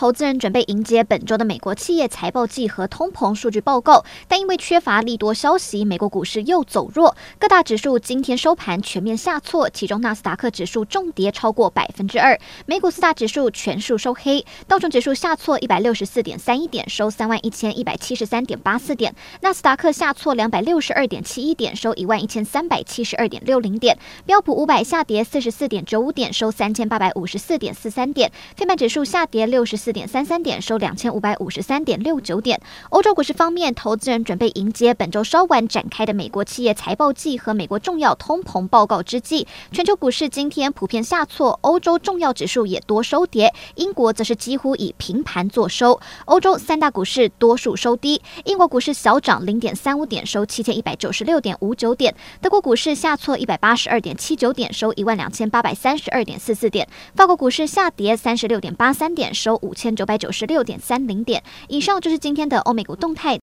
投资人准备迎接本周的美国企业财报季和通膨数据报告，但因为缺乏利多消息，美国股市又走弱，各大指数今天收盘全面下挫，其中纳斯达克指数重跌超过百分之二，美股四大指数全数收黑，道琼指数下挫一百六十四点三一点，收三万一千一百七十三点八四点，纳斯达克下挫两百六十二点七一点，收一万一千三百七十二点六零点，标普五百下跌四十四点九五点，收三千八百五十四点四三点，费半指数下跌六十四。四点三三点，收两千五百五十三点六九点。欧洲股市方面，投资人准备迎接本周稍晚展开的美国企业财报季和美国重要通膨报告之际，全球股市今天普遍下挫，欧洲重要指数也多收跌，英国则是几乎以平盘作收。欧洲三大股市多数收低，英国股市小涨零点三五点，收七千一百九十六点五九点；德国股市下挫一百八十二点七九点，收一万两千八百三十二点四四点；法国股市下跌三十六点八三点，收五千九百九十六点三零点。以上就是今天的欧美股动态。